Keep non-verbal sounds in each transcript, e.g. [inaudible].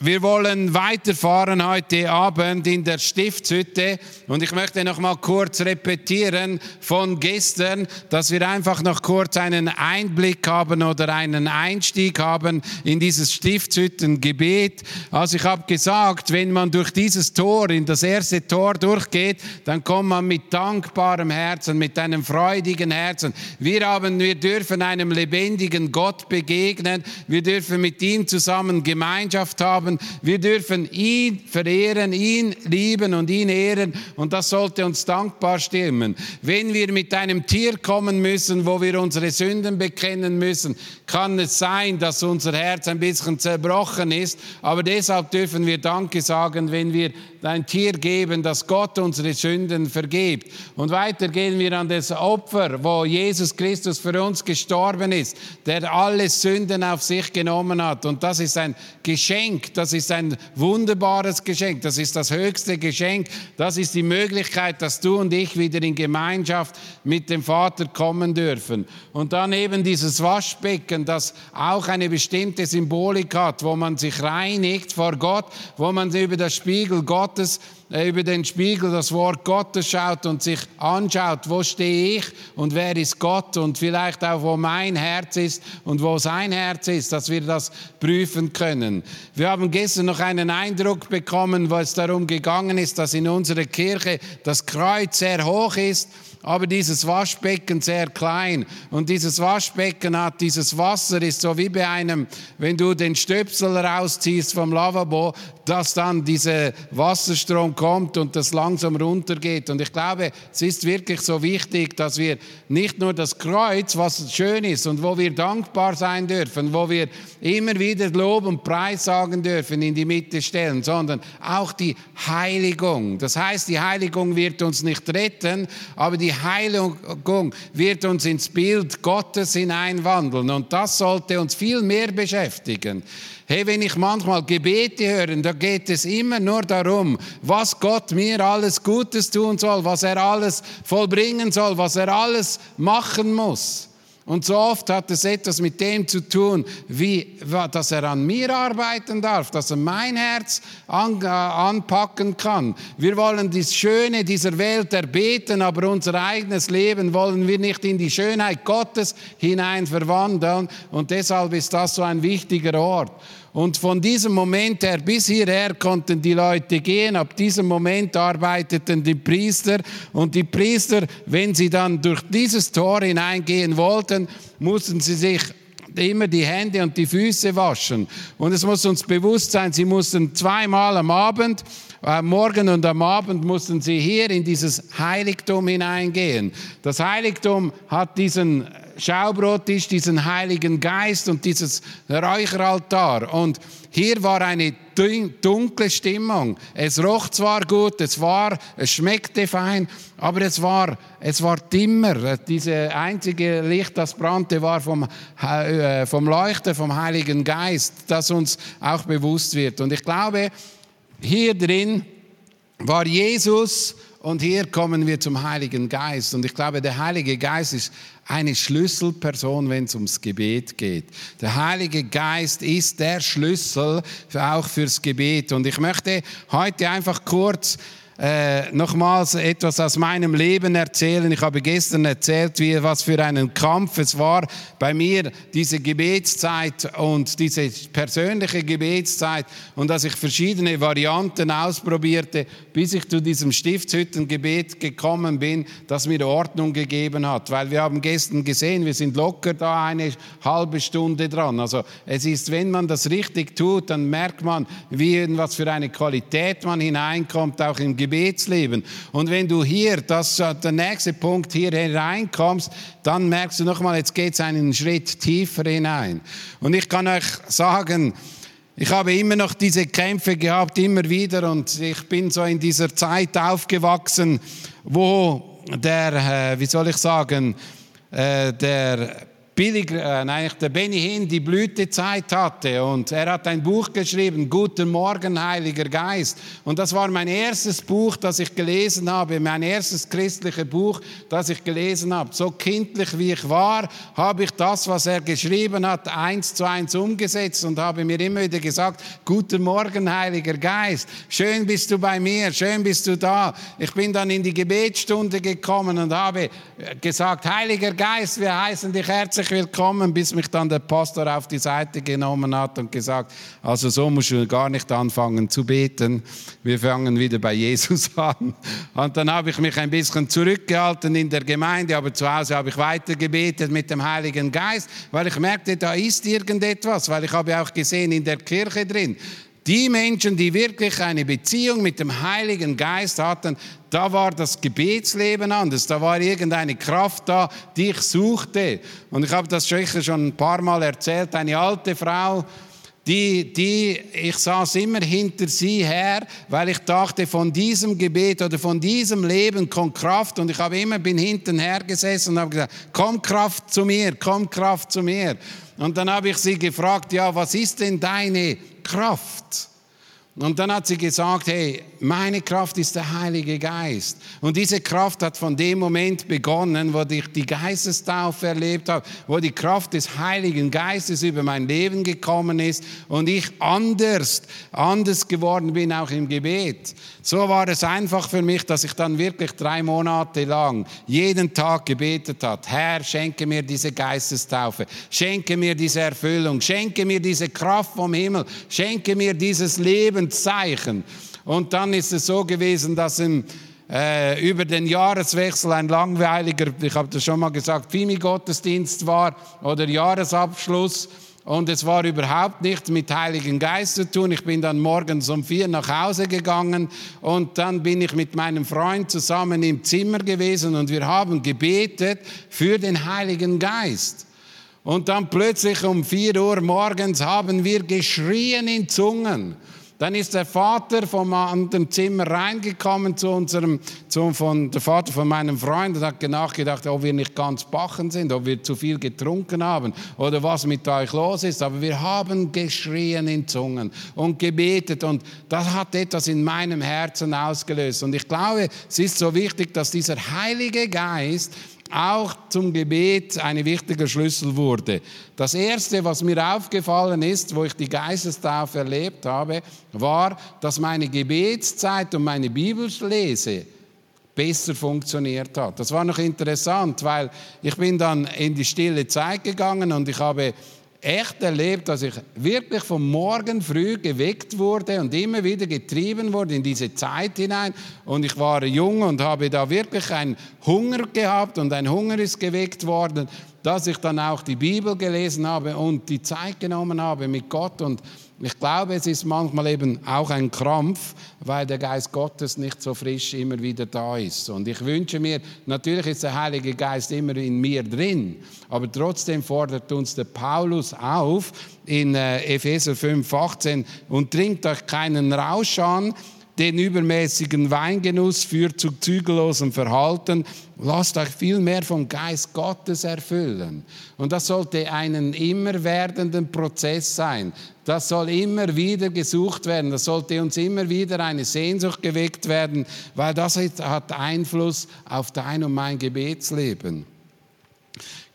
wir wollen weiterfahren heute Abend in der Stiftshütte und ich möchte noch mal kurz repetieren von gestern, dass wir einfach noch kurz einen Einblick haben oder einen Einstieg haben in dieses Stiftshüttengebet. Also ich habe gesagt, wenn man durch dieses Tor, in das erste Tor durchgeht, dann kommt man mit dankbarem Herzen, mit einem freudigen Herzen. Wir haben, wir dürfen einem lebendigen Gott begegnen, wir dürfen mit ihm zusammen Gemeinschaft haben. Wir dürfen ihn verehren, ihn lieben und ihn ehren und das sollte uns dankbar stimmen. Wenn wir mit einem Tier kommen müssen, wo wir unsere Sünden bekennen müssen, kann es sein, dass unser Herz ein bisschen zerbrochen ist, aber deshalb dürfen wir Danke sagen, wenn wir ein Tier geben, dass Gott unsere Sünden vergibt. Und weiter gehen wir an das Opfer, wo Jesus Christus für uns gestorben ist, der alle Sünden auf sich genommen hat. Und das ist ein Geschenk, das ist ein wunderbares Geschenk, das ist das höchste Geschenk, das ist die Möglichkeit, dass du und ich wieder in Gemeinschaft mit dem Vater kommen dürfen. Und dann eben dieses Waschbecken, das auch eine bestimmte Symbolik hat, wo man sich reinigt vor Gott, wo man über das Spiegel Gottes über den Spiegel das Wort Gottes schaut und sich anschaut, wo stehe ich und wer ist Gott und vielleicht auch, wo mein Herz ist und wo sein Herz ist, dass wir das prüfen können. Wir haben gestern noch einen Eindruck bekommen, wo es darum gegangen ist, dass in unserer Kirche das Kreuz sehr hoch ist aber dieses Waschbecken sehr klein. Und dieses Waschbecken hat, dieses Wasser ist so wie bei einem, wenn du den Stöpsel rausziehst vom Lavabo, dass dann dieser Wasserstrom kommt und das langsam runtergeht. Und ich glaube, es ist wirklich so wichtig, dass wir nicht nur das Kreuz, was schön ist und wo wir dankbar sein dürfen, wo wir immer wieder Lob und Preis sagen dürfen, in die Mitte stellen, sondern auch die Heiligung. Das heißt, die Heiligung wird uns nicht retten, aber die Heiligung wird uns ins Bild Gottes hineinwandeln. Und das sollte uns viel mehr beschäftigen. Hey, wenn ich manchmal Gebete höre, da geht es immer nur darum, was Gott mir alles Gutes tun soll, was er alles vollbringen soll, was er alles machen muss. Und so oft hat es etwas mit dem zu tun, wie, dass er an mir arbeiten darf, dass er mein Herz an, äh, anpacken kann. Wir wollen das Schöne dieser Welt erbeten, aber unser eigenes Leben wollen wir nicht in die Schönheit Gottes hinein verwandeln. Und deshalb ist das so ein wichtiger Ort. Und von diesem Moment her bis hierher konnten die Leute gehen. Ab diesem Moment arbeiteten die Priester. Und die Priester, wenn sie dann durch dieses Tor hineingehen wollten, mussten sie sich immer die Hände und die Füße waschen. Und es muss uns bewusst sein, sie mussten zweimal am Abend, am Morgen und am Abend mussten sie hier in dieses Heiligtum hineingehen. Das Heiligtum hat diesen Schaubrottisch, diesen Heiligen Geist und dieses Räucheraltar. Und hier war eine dunkle Stimmung. Es roch zwar gut, es war, es schmeckte fein, aber es war, es war dimmer. Diese einzige Licht, das brannte, war vom, äh, vom Leuchter, vom Heiligen Geist, das uns auch bewusst wird. Und ich glaube, hier drin war Jesus und hier kommen wir zum Heiligen Geist. Und ich glaube, der Heilige Geist ist eine Schlüsselperson, wenn es ums Gebet geht. Der Heilige Geist ist der Schlüssel auch fürs Gebet. Und ich möchte heute einfach kurz äh, nochmals etwas aus meinem Leben erzählen. Ich habe gestern erzählt, wie, was für einen Kampf es war bei mir, diese Gebetszeit und diese persönliche Gebetszeit und dass ich verschiedene Varianten ausprobierte, bis ich zu diesem Stiftshüttengebet gekommen bin, das mir Ordnung gegeben hat. Weil wir haben gestern gesehen, wir sind locker da eine halbe Stunde dran. Also es ist, wenn man das richtig tut, dann merkt man, wie, was für eine Qualität man hineinkommt, auch im Gebet Gebetsleben. Und wenn du hier, das ist der nächste Punkt, hier hereinkommst, dann merkst du nochmal, jetzt geht es einen Schritt tiefer hinein. Und ich kann euch sagen, ich habe immer noch diese Kämpfe gehabt, immer wieder, und ich bin so in dieser Zeit aufgewachsen, wo der, äh, wie soll ich sagen, äh, der Billy, äh, nein, der Benny Hinn die Blütezeit hatte und er hat ein Buch geschrieben, Guten Morgen, Heiliger Geist. Und das war mein erstes Buch, das ich gelesen habe, mein erstes christliches Buch, das ich gelesen habe. So kindlich wie ich war, habe ich das, was er geschrieben hat, eins zu eins umgesetzt und habe mir immer wieder gesagt, Guten Morgen, Heiliger Geist. Schön bist du bei mir, schön bist du da. Ich bin dann in die Gebetsstunde gekommen und habe gesagt, Heiliger Geist, wir heißen dich herzlich herzlich willkommen, bis mich dann der Pastor auf die Seite genommen hat und gesagt, also so musst du gar nicht anfangen zu beten. Wir fangen wieder bei Jesus [laughs] an. Und dann habe ich mich ein bisschen zurückgehalten in der Gemeinde, aber zu Hause habe ich weiter gebetet mit dem Heiligen Geist, weil ich merkte, da ist irgendetwas, weil ich habe auch gesehen in der Kirche drin, die Menschen, die wirklich eine Beziehung mit dem Heiligen Geist hatten, da war das Gebetsleben anders, da war irgendeine Kraft da, die ich suchte. Und ich habe das schon ein paar Mal erzählt, eine alte Frau, die, die, ich saß immer hinter sie her, weil ich dachte, von diesem Gebet oder von diesem Leben kommt Kraft. Und ich habe immer bin hinten her gesessen und habe gesagt, komm Kraft zu mir, komm Kraft zu mir. Und dann habe ich sie gefragt, ja, was ist denn deine Kraft. Und dann hat sie gesagt, hey, meine Kraft ist der Heilige Geist. Und diese Kraft hat von dem Moment begonnen, wo ich die Geistestaufe erlebt habe, wo die Kraft des Heiligen Geistes über mein Leben gekommen ist und ich anders, anders geworden bin, auch im Gebet. So war es einfach für mich, dass ich dann wirklich drei Monate lang jeden Tag gebetet habe. Herr, schenke mir diese Geistestaufe, schenke mir diese Erfüllung, schenke mir diese Kraft vom Himmel, schenke mir dieses Lebenszeichen. Und dann ist es so gewesen, dass im, äh, über den Jahreswechsel ein langweiliger, ich habe das schon mal gesagt, Fimi-Gottesdienst war oder Jahresabschluss. Und es war überhaupt nichts mit Heiligen Geist zu tun. Ich bin dann morgens um vier nach Hause gegangen und dann bin ich mit meinem Freund zusammen im Zimmer gewesen und wir haben gebetet für den Heiligen Geist. Und dann plötzlich um vier Uhr morgens haben wir geschrien in Zungen. Dann ist der Vater vom anderen Zimmer reingekommen zu unserem, zu, von, der Vater von meinem Freund und hat nachgedacht, ob wir nicht ganz bachen sind, ob wir zu viel getrunken haben oder was mit euch los ist. Aber wir haben geschrien in Zungen und gebetet und das hat etwas in meinem Herzen ausgelöst. Und ich glaube, es ist so wichtig, dass dieser Heilige Geist auch zum Gebet ein wichtiger Schlüssel wurde. Das Erste, was mir aufgefallen ist, wo ich die Geistestaufe erlebt habe, war, dass meine Gebetszeit und meine Bibellese besser funktioniert hat. Das war noch interessant, weil ich bin dann in die stille Zeit gegangen und ich habe echt erlebt, dass ich wirklich vom Morgen früh geweckt wurde und immer wieder getrieben wurde in diese Zeit hinein. Und ich war jung und habe da wirklich einen Hunger gehabt und ein Hunger ist geweckt worden, dass ich dann auch die Bibel gelesen habe und die Zeit genommen habe mit Gott und ich glaube, es ist manchmal eben auch ein Krampf, weil der Geist Gottes nicht so frisch immer wieder da ist. Und ich wünsche mir, natürlich ist der Heilige Geist immer in mir drin, aber trotzdem fordert uns der Paulus auf in äh, Epheser 5, 18 und trinkt euch keinen Rausch an, den übermäßigen Weingenuss führt zu zügellosem Verhalten. Lasst euch viel mehr vom Geist Gottes erfüllen. Und das sollte einen immer werdenden Prozess sein. Das soll immer wieder gesucht werden. Das sollte uns immer wieder eine Sehnsucht geweckt werden, weil das hat Einfluss auf dein und mein Gebetsleben.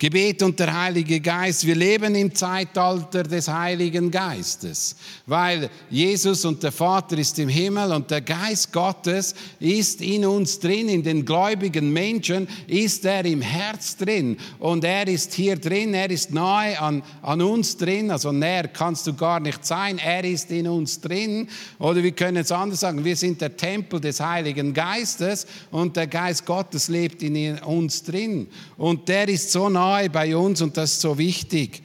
Gebet und der Heilige Geist. Wir leben im Zeitalter des Heiligen Geistes, weil Jesus und der Vater ist im Himmel und der Geist Gottes ist in uns drin, in den gläubigen Menschen ist er im Herz drin und er ist hier drin, er ist nahe an, an uns drin, also näher kannst du gar nicht sein, er ist in uns drin oder wir können es anders sagen, wir sind der Tempel des Heiligen Geistes und der Geist Gottes lebt in uns drin und der ist so nahe nahe bei uns und das ist so wichtig.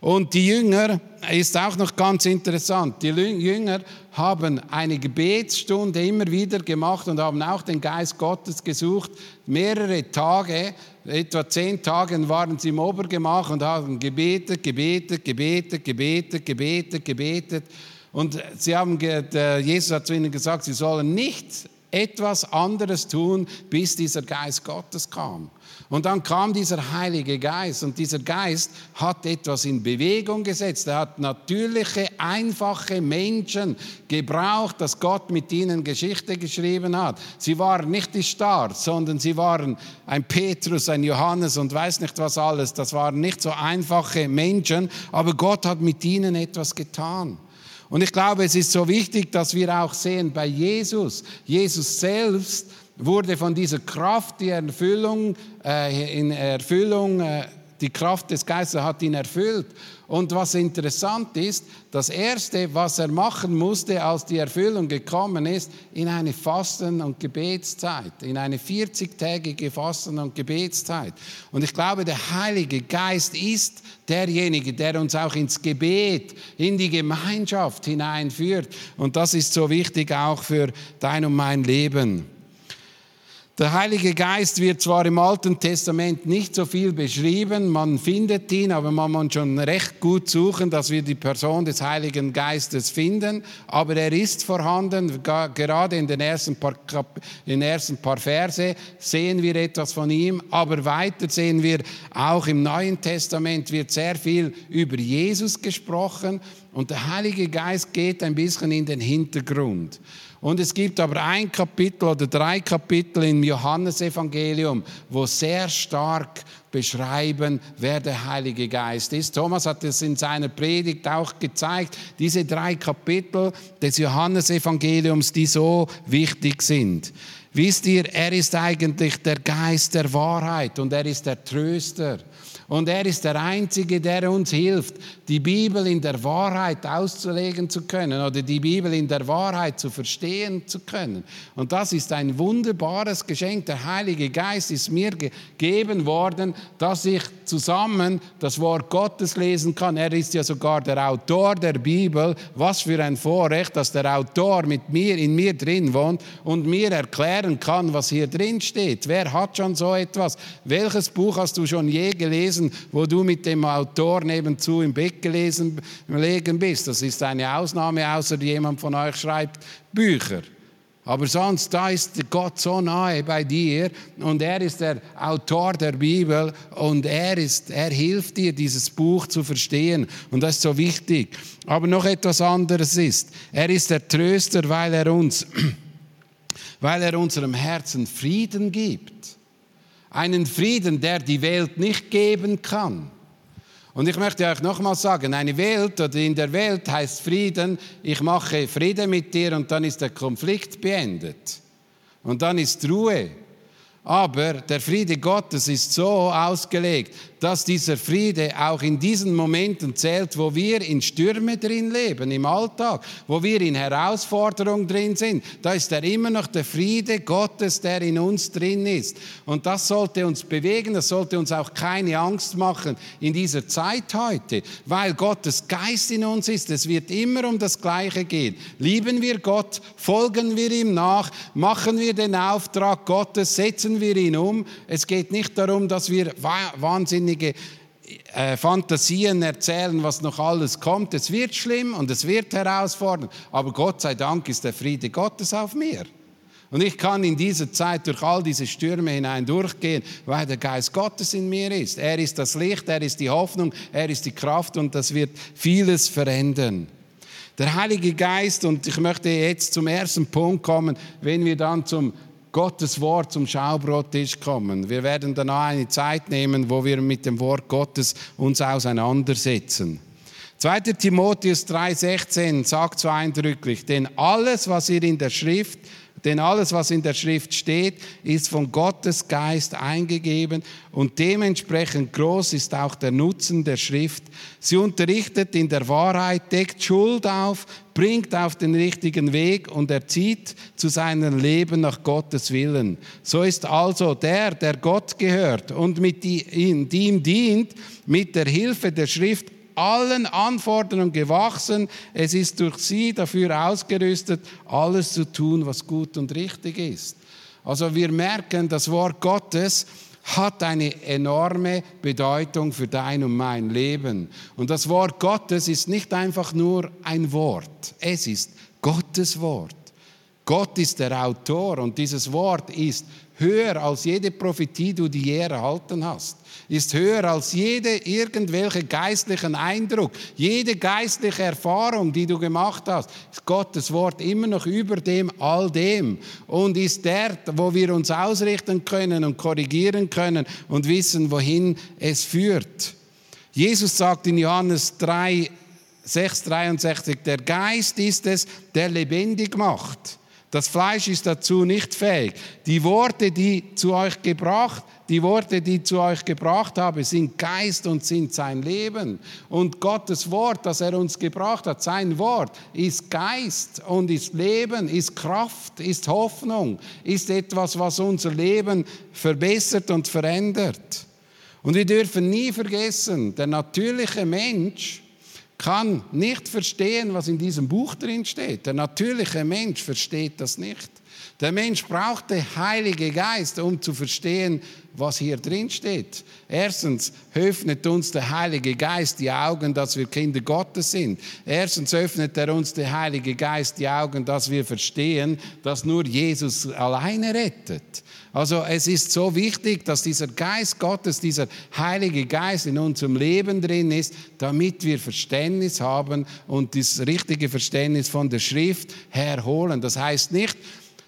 Und die Jünger ist auch noch ganz interessant. Die Jünger haben eine Gebetsstunde immer wieder gemacht und haben auch den Geist Gottes gesucht. Mehrere Tage, etwa zehn Tage waren sie im Obergemach und haben gebetet, gebetet, gebetet, gebetet, gebetet, gebetet. Und sie haben, Jesus hat zu ihnen gesagt, sie sollen nicht etwas anderes tun, bis dieser Geist Gottes kam. Und dann kam dieser Heilige Geist und dieser Geist hat etwas in Bewegung gesetzt. Er hat natürliche, einfache Menschen gebraucht, dass Gott mit ihnen Geschichte geschrieben hat. Sie waren nicht die Stars, sondern sie waren ein Petrus, ein Johannes und weiß nicht was alles. Das waren nicht so einfache Menschen, aber Gott hat mit ihnen etwas getan. Und ich glaube, es ist so wichtig, dass wir auch sehen bei Jesus. Jesus selbst wurde von dieser Kraft, die Erfüllung, äh, in Erfüllung, äh, die Kraft des Geistes hat ihn erfüllt. Und was interessant ist, das Erste, was er machen musste, als die Erfüllung gekommen ist, in eine Fasten- und Gebetszeit, in eine 40-tägige Fasten- und Gebetszeit. Und ich glaube, der Heilige Geist ist derjenige, der uns auch ins Gebet, in die Gemeinschaft hineinführt. Und das ist so wichtig auch für dein und mein Leben. Der Heilige Geist wird zwar im Alten Testament nicht so viel beschrieben, man findet ihn, aber man muss schon recht gut suchen, dass wir die Person des Heiligen Geistes finden. Aber er ist vorhanden, gerade in den ersten paar, in den ersten paar Verse sehen wir etwas von ihm, aber weiter sehen wir auch im Neuen Testament wird sehr viel über Jesus gesprochen und der Heilige Geist geht ein bisschen in den Hintergrund. Und es gibt aber ein Kapitel oder drei Kapitel im Johannesevangelium, wo sehr stark beschreiben, wer der Heilige Geist ist. Thomas hat es in seiner Predigt auch gezeigt, diese drei Kapitel des Johannesevangeliums, die so wichtig sind. Wisst ihr, er ist eigentlich der Geist der Wahrheit und er ist der Tröster. Und er ist der Einzige, der uns hilft, die Bibel in der Wahrheit auszulegen zu können oder die Bibel in der Wahrheit zu verstehen zu können. Und das ist ein wunderbares Geschenk. Der Heilige Geist ist mir gegeben worden, dass ich zusammen das Wort Gottes lesen kann. Er ist ja sogar der Autor der Bibel. Was für ein Vorrecht, dass der Autor mit mir in mir drin wohnt und mir erklären kann, was hier drin steht. Wer hat schon so etwas? Welches Buch hast du schon je gelesen? Gelesen, wo du mit dem Autor nebenzu im Bett gelesen legen bist. Das ist eine Ausnahme, außer jemand von euch schreibt Bücher. Aber sonst, da ist Gott so nahe bei dir und er ist der Autor der Bibel und er, ist, er hilft dir, dieses Buch zu verstehen. Und das ist so wichtig. Aber noch etwas anderes ist, er ist der Tröster, weil er uns, [clears throat] weil er unserem Herzen Frieden gibt. Einen Frieden, der die Welt nicht geben kann. Und ich möchte euch nochmal sagen, eine Welt oder in der Welt heißt Frieden, ich mache Frieden mit dir und dann ist der Konflikt beendet. Und dann ist Ruhe. Aber der Friede Gottes ist so ausgelegt, dass dieser Friede auch in diesen Momenten zählt, wo wir in Stürme drin leben, im Alltag, wo wir in Herausforderungen drin sind. Da ist er immer noch der Friede Gottes, der in uns drin ist. Und das sollte uns bewegen, das sollte uns auch keine Angst machen in dieser Zeit heute, weil Gottes Geist in uns ist. Es wird immer um das Gleiche gehen. Lieben wir Gott, folgen wir ihm nach, machen wir den Auftrag Gottes, setzen wir ihn um. Es geht nicht darum, dass wir wahnsinnig wahnsinnige äh, Fantasien erzählen, was noch alles kommt. Es wird schlimm und es wird herausfordernd, aber Gott sei Dank ist der Friede Gottes auf mir. Und ich kann in dieser Zeit durch all diese Stürme hinein durchgehen, weil der Geist Gottes in mir ist. Er ist das Licht, er ist die Hoffnung, er ist die Kraft und das wird vieles verändern. Der Heilige Geist, und ich möchte jetzt zum ersten Punkt kommen, wenn wir dann zum Gottes Wort zum Schaubrottisch kommen. Wir werden danach eine Zeit nehmen, wo wir mit dem Wort Gottes uns auseinandersetzen. 2. Timotheus 3,16 sagt so eindrücklich, denn alles, was ihr in der Schrift denn alles, was in der Schrift steht, ist von Gottes Geist eingegeben und dementsprechend groß ist auch der Nutzen der Schrift. Sie unterrichtet in der Wahrheit, deckt Schuld auf, bringt auf den richtigen Weg und erzieht zu seinem Leben nach Gottes Willen. So ist also der, der Gott gehört und mit ihm dient, mit der Hilfe der Schrift allen Anforderungen gewachsen. Es ist durch sie dafür ausgerüstet, alles zu tun, was gut und richtig ist. Also wir merken, das Wort Gottes hat eine enorme Bedeutung für dein und mein Leben. Und das Wort Gottes ist nicht einfach nur ein Wort, es ist Gottes Wort. Gott ist der Autor und dieses Wort ist höher als jede Prophetie, die du je erhalten hast. Ist höher als jede irgendwelche geistlichen Eindruck, jede geistliche Erfahrung, die du gemacht hast. Ist Gottes Wort immer noch über dem all dem und ist der, wo wir uns ausrichten können und korrigieren können und wissen, wohin es führt. Jesus sagt in Johannes 3, 6, 63, der Geist ist es, der lebendig macht. Das Fleisch ist dazu nicht fähig. Die Worte, die zu euch gebracht, die Worte, die zu euch gebracht habe, sind Geist und sind sein Leben. Und Gottes Wort, das er uns gebracht hat, sein Wort, ist Geist und ist Leben, ist Kraft, ist Hoffnung, ist etwas, was unser Leben verbessert und verändert. Und wir dürfen nie vergessen, der natürliche Mensch, kann nicht verstehen, was in diesem Buch drin steht. Der natürliche Mensch versteht das nicht. Der Mensch braucht den Heiligen Geist, um zu verstehen, was hier drin steht. Erstens öffnet uns der Heilige Geist die Augen, dass wir Kinder Gottes sind. Erstens öffnet er uns der Heilige Geist die Augen, dass wir verstehen, dass nur Jesus alleine rettet. Also es ist so wichtig, dass dieser Geist Gottes, dieser Heilige Geist in unserem Leben drin ist, damit wir Verständnis haben und das richtige Verständnis von der Schrift herholen. Das heißt nicht,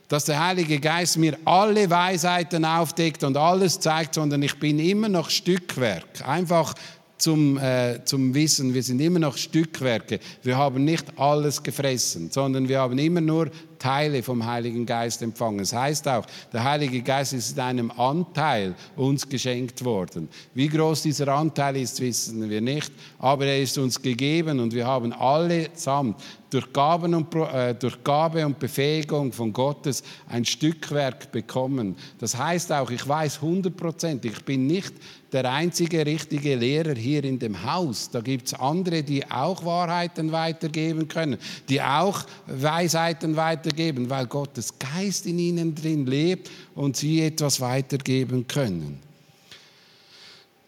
dass der Heilige Geist mir alle Weisheiten aufdeckt und alles zeigt, sondern ich bin immer noch Stückwerk. Einfach zum, äh, zum Wissen, wir sind immer noch Stückwerke. Wir haben nicht alles gefressen, sondern wir haben immer nur Teile vom Heiligen Geist empfangen. Das heißt auch, der Heilige Geist ist in einem Anteil uns geschenkt worden. Wie groß dieser Anteil ist, wissen wir nicht, aber er ist uns gegeben und wir haben allesamt durch, Gaben und, äh, durch Gabe und Befähigung von Gottes ein Stückwerk bekommen. Das heißt auch, ich weiß hundertprozentig, ich bin nicht der einzige richtige Lehrer hier in dem Haus. Da gibt es andere, die auch Wahrheiten weitergeben können, die auch Weisheiten weitergeben, weil Gottes Geist in ihnen drin lebt und sie etwas weitergeben können.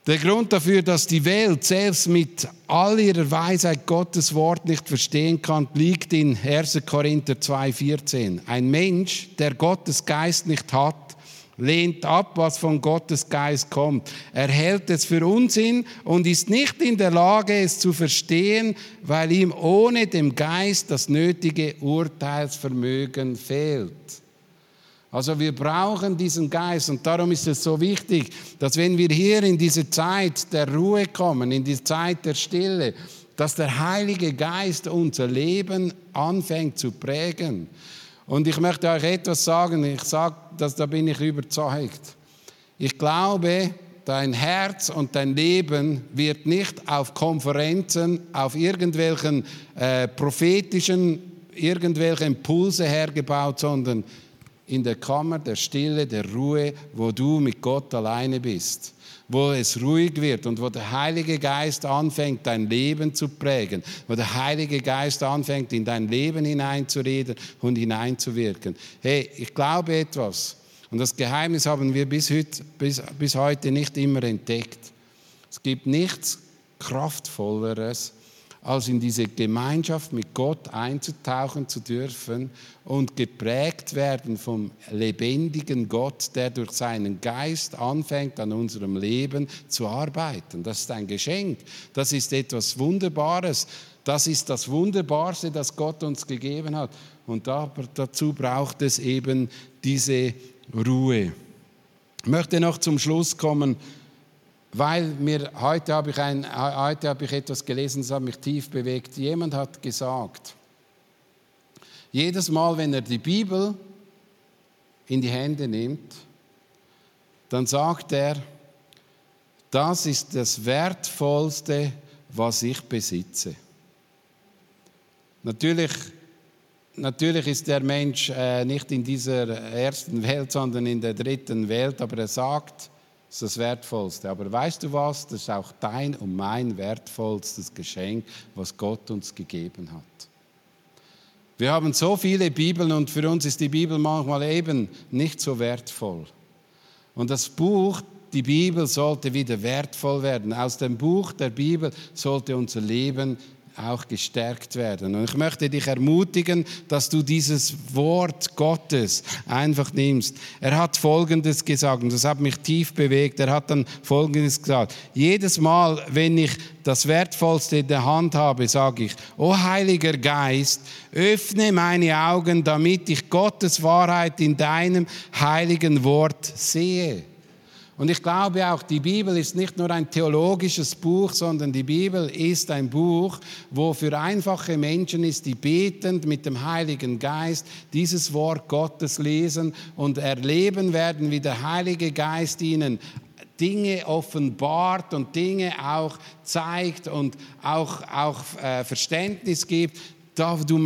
Der Grund dafür, dass die Welt selbst mit all ihrer Weisheit Gottes Wort nicht verstehen kann, liegt in 1. Korinther 2,14. Ein Mensch, der Gottes Geist nicht hat, lehnt ab, was von Gottes Geist kommt. Er hält es für Unsinn und ist nicht in der Lage, es zu verstehen, weil ihm ohne dem Geist das nötige Urteilsvermögen fehlt. Also wir brauchen diesen Geist und darum ist es so wichtig, dass wenn wir hier in diese Zeit der Ruhe kommen, in die Zeit der Stille, dass der Heilige Geist unser Leben anfängt zu prägen. Und ich möchte euch etwas sagen, ich sage, dass da bin ich überzeugt. Ich glaube, dein Herz und dein Leben wird nicht auf Konferenzen, auf irgendwelchen äh, prophetischen, irgendwelche Impulse hergebaut, sondern in der Kammer der Stille, der Ruhe, wo du mit Gott alleine bist wo es ruhig wird und wo der Heilige Geist anfängt, dein Leben zu prägen, wo der Heilige Geist anfängt, in dein Leben hineinzureden und hineinzuwirken. Hey, ich glaube etwas. Und das Geheimnis haben wir bis heute, bis, bis heute nicht immer entdeckt. Es gibt nichts Kraftvolleres, als in diese Gemeinschaft mit Gott einzutauchen zu dürfen und geprägt werden vom lebendigen Gott, der durch seinen Geist anfängt, an unserem Leben zu arbeiten. Das ist ein Geschenk. Das ist etwas Wunderbares. Das ist das Wunderbarste, das Gott uns gegeben hat. Und dazu braucht es eben diese Ruhe. Ich möchte noch zum Schluss kommen weil mir heute habe ich, ein, heute habe ich etwas gelesen, das hat mich tief bewegt. Jemand hat gesagt, jedes Mal, wenn er die Bibel in die Hände nimmt, dann sagt er, das ist das Wertvollste, was ich besitze. Natürlich, natürlich ist der Mensch äh, nicht in dieser ersten Welt, sondern in der dritten Welt, aber er sagt, ist das Wertvollste. Aber weißt du was? Das ist auch dein und mein wertvollstes Geschenk, was Gott uns gegeben hat. Wir haben so viele Bibeln und für uns ist die Bibel manchmal eben nicht so wertvoll. Und das Buch, die Bibel sollte wieder wertvoll werden. Aus dem Buch der Bibel sollte unser Leben auch gestärkt werden. Und ich möchte dich ermutigen, dass du dieses Wort Gottes einfach nimmst. Er hat Folgendes gesagt, und das hat mich tief bewegt. Er hat dann Folgendes gesagt. Jedes Mal, wenn ich das Wertvollste in der Hand habe, sage ich, O Heiliger Geist, öffne meine Augen, damit ich Gottes Wahrheit in deinem heiligen Wort sehe. Und ich glaube auch, die Bibel ist nicht nur ein theologisches Buch, sondern die Bibel ist ein Buch, wo für einfache Menschen ist, die betend mit dem Heiligen Geist dieses Wort Gottes lesen und erleben werden, wie der Heilige Geist ihnen Dinge offenbart und Dinge auch zeigt und auch, auch äh, Verständnis gibt, da, du,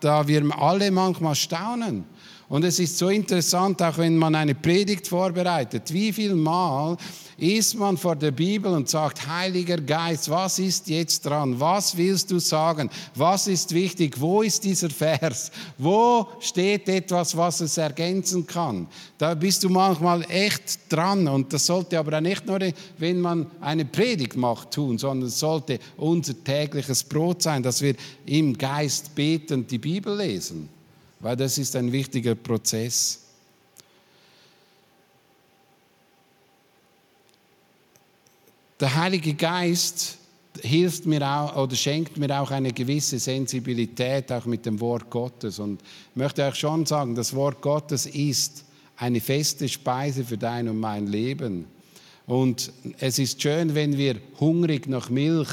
da wir alle manchmal staunen. Und es ist so interessant, auch wenn man eine Predigt vorbereitet, wie viel Mal ist man vor der Bibel und sagt, Heiliger Geist, was ist jetzt dran? Was willst du sagen? Was ist wichtig? Wo ist dieser Vers? Wo steht etwas, was es ergänzen kann? Da bist du manchmal echt dran und das sollte aber nicht nur, wenn man eine Predigt macht, tun, sondern es sollte unser tägliches Brot sein, dass wir im Geist betend die Bibel lesen weil das ist ein wichtiger Prozess. Der Heilige Geist hilft mir auch oder schenkt mir auch eine gewisse Sensibilität auch mit dem Wort Gottes und ich möchte euch schon sagen, das Wort Gottes ist eine feste Speise für dein und mein Leben. Und es ist schön, wenn wir hungrig nach Milch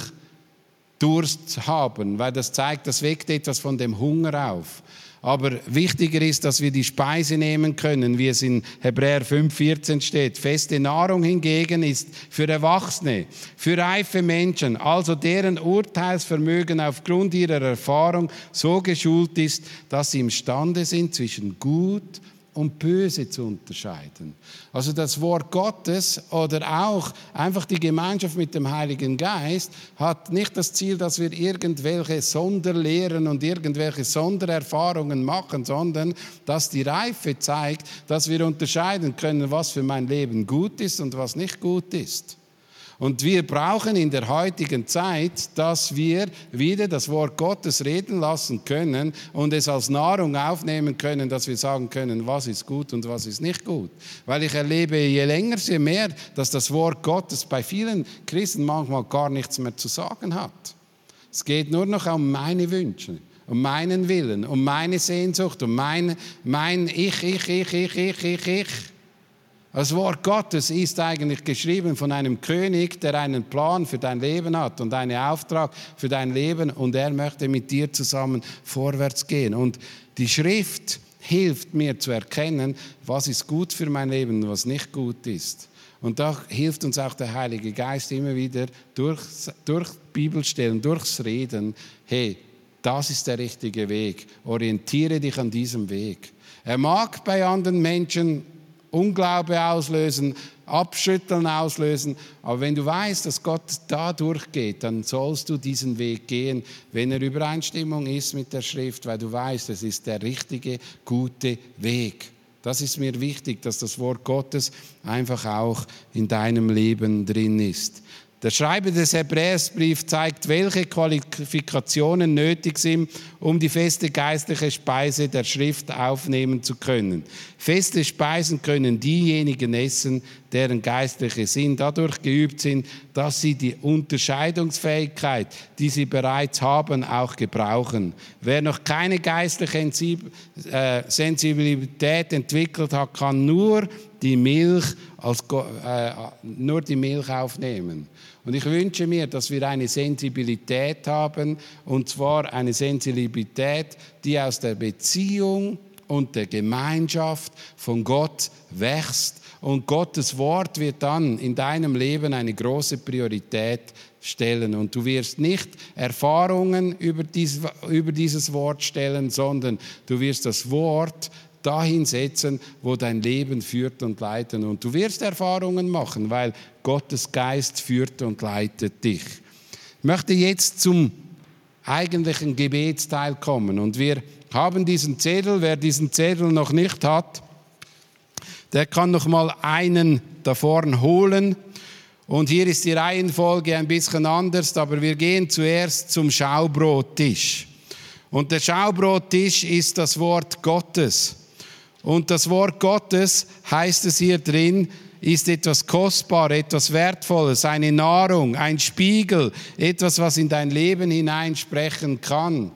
Durst haben, weil das zeigt, das weckt etwas von dem Hunger auf. Aber wichtiger ist, dass wir die Speise nehmen können, wie es in Hebräer 5,14 steht. Feste Nahrung hingegen ist für Erwachsene, für reife Menschen, also deren Urteilsvermögen aufgrund ihrer Erfahrung so geschult ist, dass sie imstande sind, zwischen gut und böse zu unterscheiden. Also das Wort Gottes oder auch einfach die Gemeinschaft mit dem Heiligen Geist hat nicht das Ziel, dass wir irgendwelche Sonderlehren und irgendwelche Sondererfahrungen machen, sondern dass die Reife zeigt, dass wir unterscheiden können, was für mein Leben gut ist und was nicht gut ist. Und wir brauchen in der heutigen Zeit, dass wir wieder das Wort Gottes reden lassen können und es als Nahrung aufnehmen können, dass wir sagen können, was ist gut und was ist nicht gut. Weil ich erlebe je länger, je mehr, dass das Wort Gottes bei vielen Christen manchmal gar nichts mehr zu sagen hat. Es geht nur noch um meine Wünsche um meinen Willen, um meine Sehnsucht, um mein, mein Ich, ich, ich, ich, ich, ich, ich. Das Wort Gottes ist eigentlich geschrieben von einem König, der einen Plan für dein Leben hat und einen Auftrag für dein Leben und er möchte mit dir zusammen vorwärts gehen. Und die Schrift hilft mir zu erkennen, was ist gut für mein Leben und was nicht gut ist. Und da hilft uns auch der Heilige Geist immer wieder durch, durch Bibelstellen, durchs Reden, hey, das ist der richtige Weg. Orientiere dich an diesem Weg. Er mag bei anderen Menschen Unglaube auslösen, Abschütteln auslösen. Aber wenn du weißt, dass Gott da durchgeht, dann sollst du diesen Weg gehen, wenn er Übereinstimmung ist mit der Schrift, weil du weißt, es ist der richtige, gute Weg. Das ist mir wichtig, dass das Wort Gottes einfach auch in deinem Leben drin ist. Der Schreiber des Hebräersbriefs zeigt, welche Qualifikationen nötig sind, um die feste geistliche Speise der Schrift aufnehmen zu können. Feste Speisen können diejenigen essen, deren geistliche Sinn dadurch geübt sind, dass sie die Unterscheidungsfähigkeit, die sie bereits haben, auch gebrauchen. Wer noch keine geistliche äh, Sensibilität entwickelt hat, kann nur die Milch, als, äh, nur die Milch aufnehmen. Und ich wünsche mir, dass wir eine Sensibilität haben, und zwar eine Sensibilität, die aus der Beziehung und der Gemeinschaft von Gott wächst. Und Gottes Wort wird dann in deinem Leben eine große Priorität stellen. Und du wirst nicht Erfahrungen über, dies, über dieses Wort stellen, sondern du wirst das Wort dahin setzen, wo dein Leben führt und leitet. Und du wirst Erfahrungen machen, weil Gottes Geist führt und leitet dich. Ich möchte jetzt zum eigentlichen Gebetsteil kommen. Und wir haben diesen Zettel. Wer diesen Zettel noch nicht hat, der kann noch mal einen da vorne holen. Und hier ist die Reihenfolge ein bisschen anders, aber wir gehen zuerst zum Schaubrottisch. Und der Schaubrottisch ist das Wort Gottes. Und das Wort Gottes heißt es hier drin, ist etwas kostbar, etwas Wertvolles, eine Nahrung, ein Spiegel, etwas, was in dein Leben hineinsprechen kann.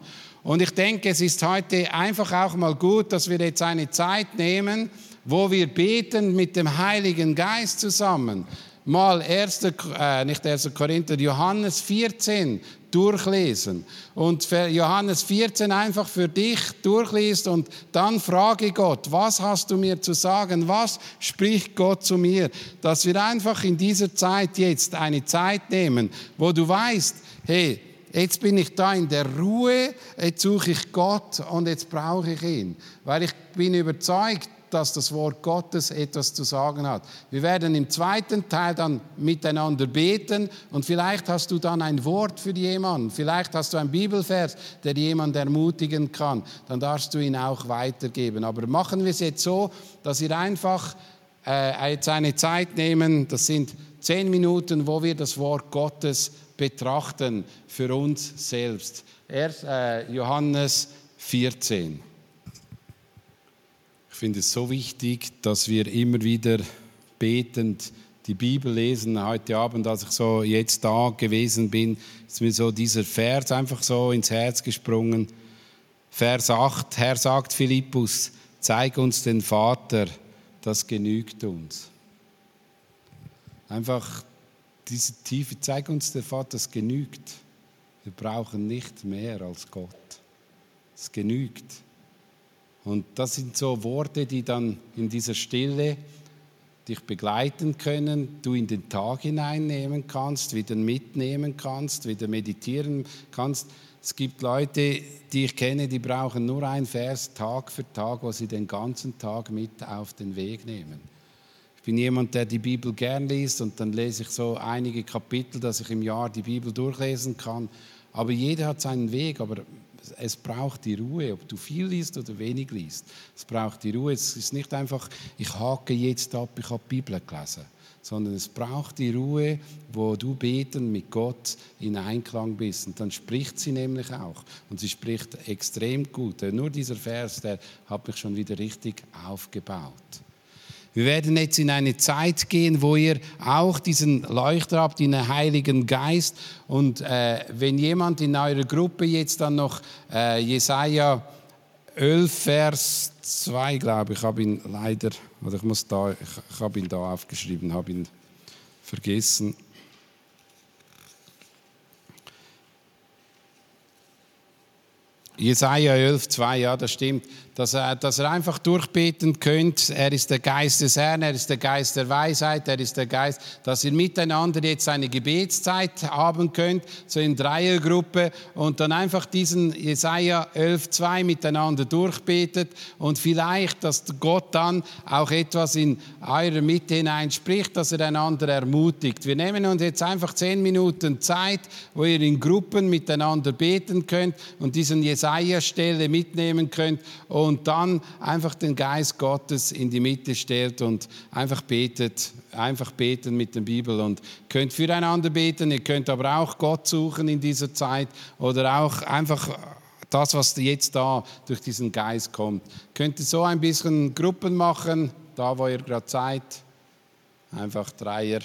Und ich denke, es ist heute einfach auch mal gut, dass wir jetzt eine Zeit nehmen, wo wir beten mit dem Heiligen Geist zusammen. Mal 1. Äh, nicht 1. Korinther, Johannes 14 durchlesen und Johannes 14 einfach für dich durchliest und dann frage Gott, was hast du mir zu sagen? Was spricht Gott zu mir? Dass wir einfach in dieser Zeit jetzt eine Zeit nehmen, wo du weißt, hey, jetzt bin ich da in der Ruhe, jetzt suche ich Gott und jetzt brauche ich ihn, weil ich bin überzeugt, dass das Wort Gottes etwas zu sagen hat. Wir werden im zweiten Teil dann miteinander beten und vielleicht hast du dann ein Wort für jemanden, vielleicht hast du einen Bibelvers, der jemand ermutigen kann, dann darfst du ihn auch weitergeben. Aber machen wir es jetzt so, dass wir einfach äh, jetzt eine Zeit nehmen, das sind zehn Minuten, wo wir das Wort Gottes betrachten für uns selbst. Erst äh, Johannes 14 finde es so wichtig, dass wir immer wieder betend die Bibel lesen. Heute Abend, als ich so jetzt da gewesen bin, ist mir so dieser Vers einfach so ins Herz gesprungen. Vers 8, Herr sagt Philippus, zeig uns den Vater, das genügt uns. Einfach diese Tiefe, zeig uns den Vater, das genügt. Wir brauchen nicht mehr als Gott. Es genügt. Und das sind so Worte, die dann in dieser Stille dich begleiten können, du in den Tag hineinnehmen kannst, wieder mitnehmen kannst, wieder meditieren kannst. Es gibt Leute, die ich kenne, die brauchen nur ein Vers Tag für Tag, wo sie den ganzen Tag mit auf den Weg nehmen. Bin jemand, der die Bibel gern liest und dann lese ich so einige Kapitel, dass ich im Jahr die Bibel durchlesen kann. Aber jeder hat seinen Weg, aber es braucht die Ruhe, ob du viel liest oder wenig liest. Es braucht die Ruhe. Es ist nicht einfach, ich hake jetzt ab, ich habe die Bibel gelesen, sondern es braucht die Ruhe, wo du beten mit Gott in Einklang bist. Und dann spricht sie nämlich auch. Und sie spricht extrem gut. Nur dieser Vers, der hat mich schon wieder richtig aufgebaut. Wir werden jetzt in eine Zeit gehen, wo ihr auch diesen Leuchter habt, den Heiligen Geist. Und äh, wenn jemand in eurer Gruppe jetzt dann noch äh, Jesaja 11, Vers 2, glaube ich, habe ihn leider, oder ich muss da, ich, ich habe ihn da aufgeschrieben, habe ihn vergessen. Jesaja 11, 2, ja, das stimmt dass er, dass er einfach durchbeten könnt. Er ist der Geist des Herrn, er ist der Geist der Weisheit, er ist der Geist, dass ihr miteinander jetzt eine Gebetszeit haben könnt, so in Dreiergruppe und dann einfach diesen Jesaja 11,2 miteinander durchbetet und vielleicht, dass Gott dann auch etwas in eure Mitte hineinspricht, dass er einander ermutigt. Wir nehmen uns jetzt einfach zehn Minuten Zeit, wo ihr in Gruppen miteinander beten könnt und diesen Jesaja-Stelle mitnehmen könnt und und dann einfach den Geist Gottes in die Mitte stellt und einfach betet, einfach beten mit der Bibel und könnt füreinander beten, ihr könnt aber auch Gott suchen in dieser Zeit oder auch einfach das, was jetzt da durch diesen Geist kommt. Könnt ihr so ein bisschen Gruppen machen, da wo ihr gerade seid, einfach Dreier.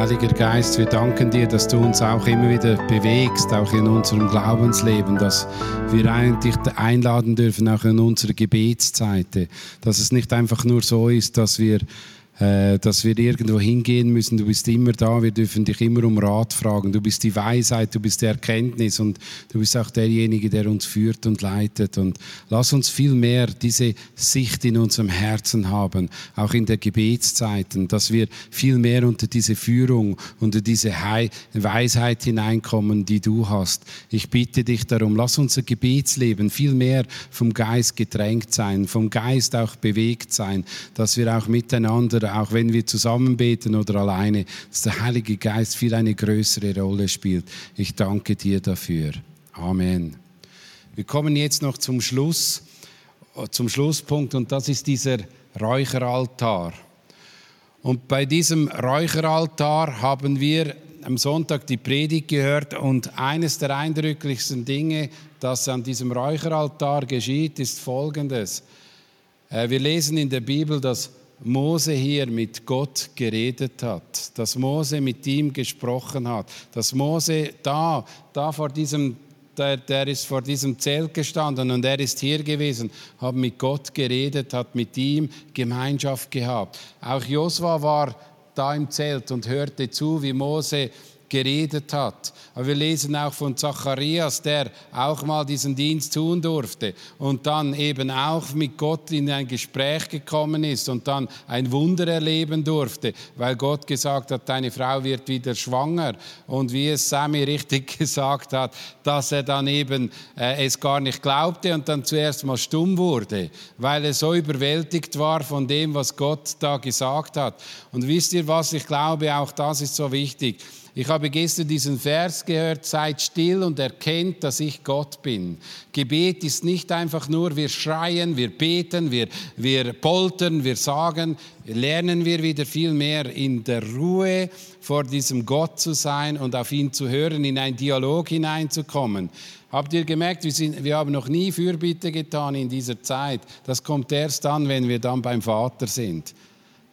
Heiliger Geist, wir danken dir, dass du uns auch immer wieder bewegst, auch in unserem Glaubensleben, dass wir eigentlich einladen dürfen, auch in unsere Gebetszeiten, dass es nicht einfach nur so ist, dass wir äh, dass wir irgendwo hingehen müssen. Du bist immer da, wir dürfen dich immer um Rat fragen. Du bist die Weisheit, du bist die Erkenntnis und du bist auch derjenige, der uns führt und leitet. Und lass uns viel mehr diese Sicht in unserem Herzen haben, auch in der Gebetszeiten, dass wir viel mehr unter diese Führung, unter diese Weisheit hineinkommen, die du hast. Ich bitte dich darum, lass unser Gebetsleben viel mehr vom Geist gedrängt sein, vom Geist auch bewegt sein, dass wir auch miteinander auch wenn wir zusammen beten oder alleine, dass der Heilige Geist viel eine größere Rolle spielt. Ich danke dir dafür. Amen. Wir kommen jetzt noch zum Schluss, zum Schlusspunkt und das ist dieser Räucheraltar. Und bei diesem Räucheraltar haben wir am Sonntag die Predigt gehört und eines der eindrücklichsten Dinge, das an diesem Räucheraltar geschieht, ist folgendes. Äh, wir lesen in der Bibel, dass Mose hier mit Gott geredet hat, dass Mose mit ihm gesprochen hat, dass Mose da, da vor diesem der, der, ist vor diesem Zelt gestanden und er ist hier gewesen, hat mit Gott geredet, hat mit ihm Gemeinschaft gehabt. Auch Josua war da im Zelt und hörte zu, wie Mose geredet hat. Aber wir lesen auch von Zacharias, der auch mal diesen Dienst tun durfte und dann eben auch mit Gott in ein Gespräch gekommen ist und dann ein Wunder erleben durfte, weil Gott gesagt hat, deine Frau wird wieder schwanger. Und wie es Sammy [laughs] richtig gesagt hat, dass er dann eben äh, es gar nicht glaubte und dann zuerst mal stumm wurde, weil er so überwältigt war von dem, was Gott da gesagt hat. Und wisst ihr was, ich glaube, auch das ist so wichtig. Ich habe gestern diesen Vers gehört, seid still und erkennt, dass ich Gott bin. Gebet ist nicht einfach nur, wir schreien, wir beten, wir, wir poltern, wir sagen, lernen wir wieder viel mehr in der Ruhe vor diesem Gott zu sein und auf ihn zu hören, in einen Dialog hineinzukommen. Habt ihr gemerkt, wir, sind, wir haben noch nie Fürbitte getan in dieser Zeit. Das kommt erst dann, wenn wir dann beim Vater sind.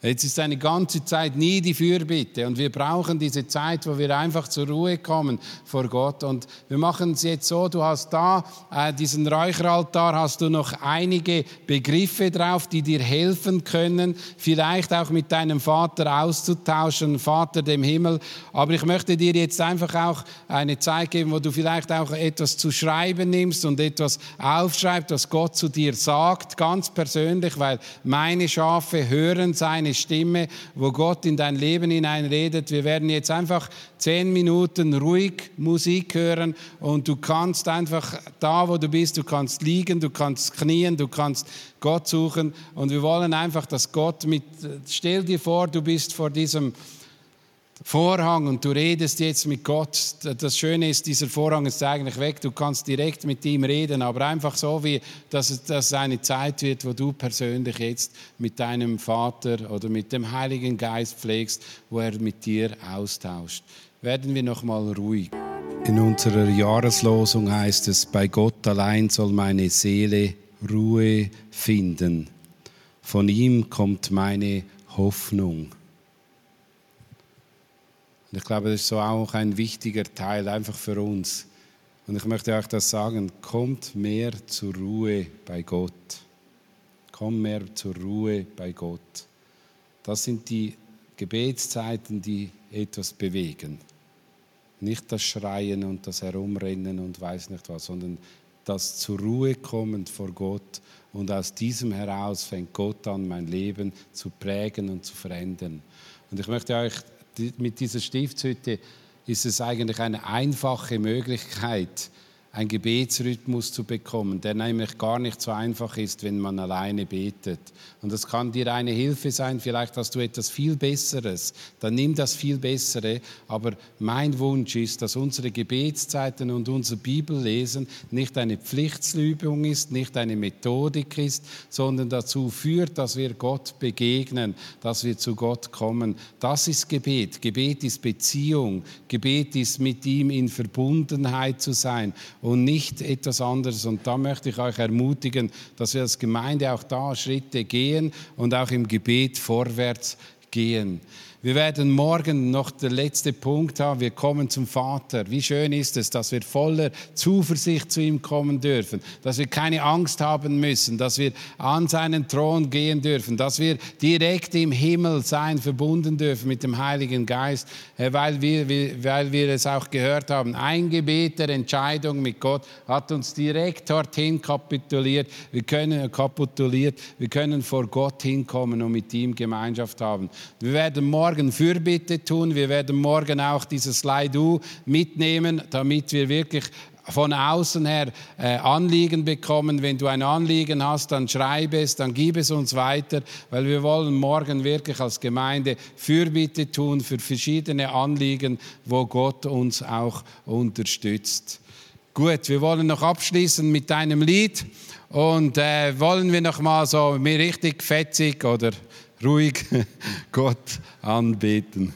Jetzt ist eine ganze Zeit nie die Fürbitte und wir brauchen diese Zeit, wo wir einfach zur Ruhe kommen vor Gott. Und wir machen es jetzt so, du hast da äh, diesen Räucheraltar, hast du noch einige Begriffe drauf, die dir helfen können, vielleicht auch mit deinem Vater auszutauschen, Vater dem Himmel. Aber ich möchte dir jetzt einfach auch eine Zeit geben, wo du vielleicht auch etwas zu schreiben nimmst und etwas aufschreibst, was Gott zu dir sagt, ganz persönlich, weil meine Schafe hören seine eine Stimme, wo Gott in dein Leben hineinredet. Wir werden jetzt einfach zehn Minuten ruhig Musik hören und du kannst einfach da, wo du bist, du kannst liegen, du kannst knien, du kannst Gott suchen und wir wollen einfach, dass Gott mit, stell dir vor, du bist vor diesem Vorhang und du redest jetzt mit Gott. Das Schöne ist, dieser Vorhang ist eigentlich weg. Du kannst direkt mit ihm reden, aber einfach so, wie dass es eine Zeit wird, wo du persönlich jetzt mit deinem Vater oder mit dem Heiligen Geist pflegst, wo er mit dir austauscht. Werden wir noch mal ruhig. In unserer Jahreslosung heißt es: Bei Gott allein soll meine Seele Ruhe finden. Von ihm kommt meine Hoffnung. Und ich glaube, das ist so auch ein wichtiger Teil einfach für uns. Und ich möchte euch das sagen, kommt mehr zur Ruhe bei Gott. Kommt mehr zur Ruhe bei Gott. Das sind die Gebetszeiten, die etwas bewegen. Nicht das Schreien und das Herumrennen und weiß nicht was, sondern das zur Ruhe kommend vor Gott. Und aus diesem heraus fängt Gott an, mein Leben zu prägen und zu verändern. Und ich möchte euch mit dieser Stiftshütte ist es eigentlich eine einfache Möglichkeit, einen Gebetsrhythmus zu bekommen, der nämlich gar nicht so einfach ist, wenn man alleine betet. Und das kann dir eine Hilfe sein, vielleicht hast du etwas viel Besseres, dann nimm das viel Bessere. Aber mein Wunsch ist, dass unsere Gebetszeiten und unser Bibellesen nicht eine Pflichtsübung ist, nicht eine Methodik ist, sondern dazu führt, dass wir Gott begegnen, dass wir zu Gott kommen. Das ist Gebet. Gebet ist Beziehung. Gebet ist mit ihm in Verbundenheit zu sein und nicht etwas anderes. Und da möchte ich euch ermutigen, dass wir als Gemeinde auch da Schritte gehen und auch im Gebet vorwärts gehen. Wir werden morgen noch der letzte Punkt haben. Wir kommen zum Vater. Wie schön ist es, dass wir voller Zuversicht zu ihm kommen dürfen, dass wir keine Angst haben müssen, dass wir an seinen Thron gehen dürfen, dass wir direkt im Himmel sein, verbunden dürfen mit dem Heiligen Geist, äh, weil wir, weil wir es auch gehört haben. Ein Gebet der Entscheidung mit Gott hat uns direkt dorthin kapituliert. Wir können kapituliert. Wir können vor Gott hinkommen und mit ihm Gemeinschaft haben. Wir werden morgen morgen Fürbitte tun. Wir werden morgen auch dieses Slide mitnehmen, damit wir wirklich von außen her äh, Anliegen bekommen. Wenn du ein Anliegen hast, dann schreibe es, dann gib es uns weiter, weil wir wollen morgen wirklich als Gemeinde Fürbitte tun für verschiedene Anliegen, wo Gott uns auch unterstützt. Gut, wir wollen noch abschließen mit einem Lied und äh, wollen wir noch mal so richtig fetzig oder ruhig [laughs] Gott anbeten.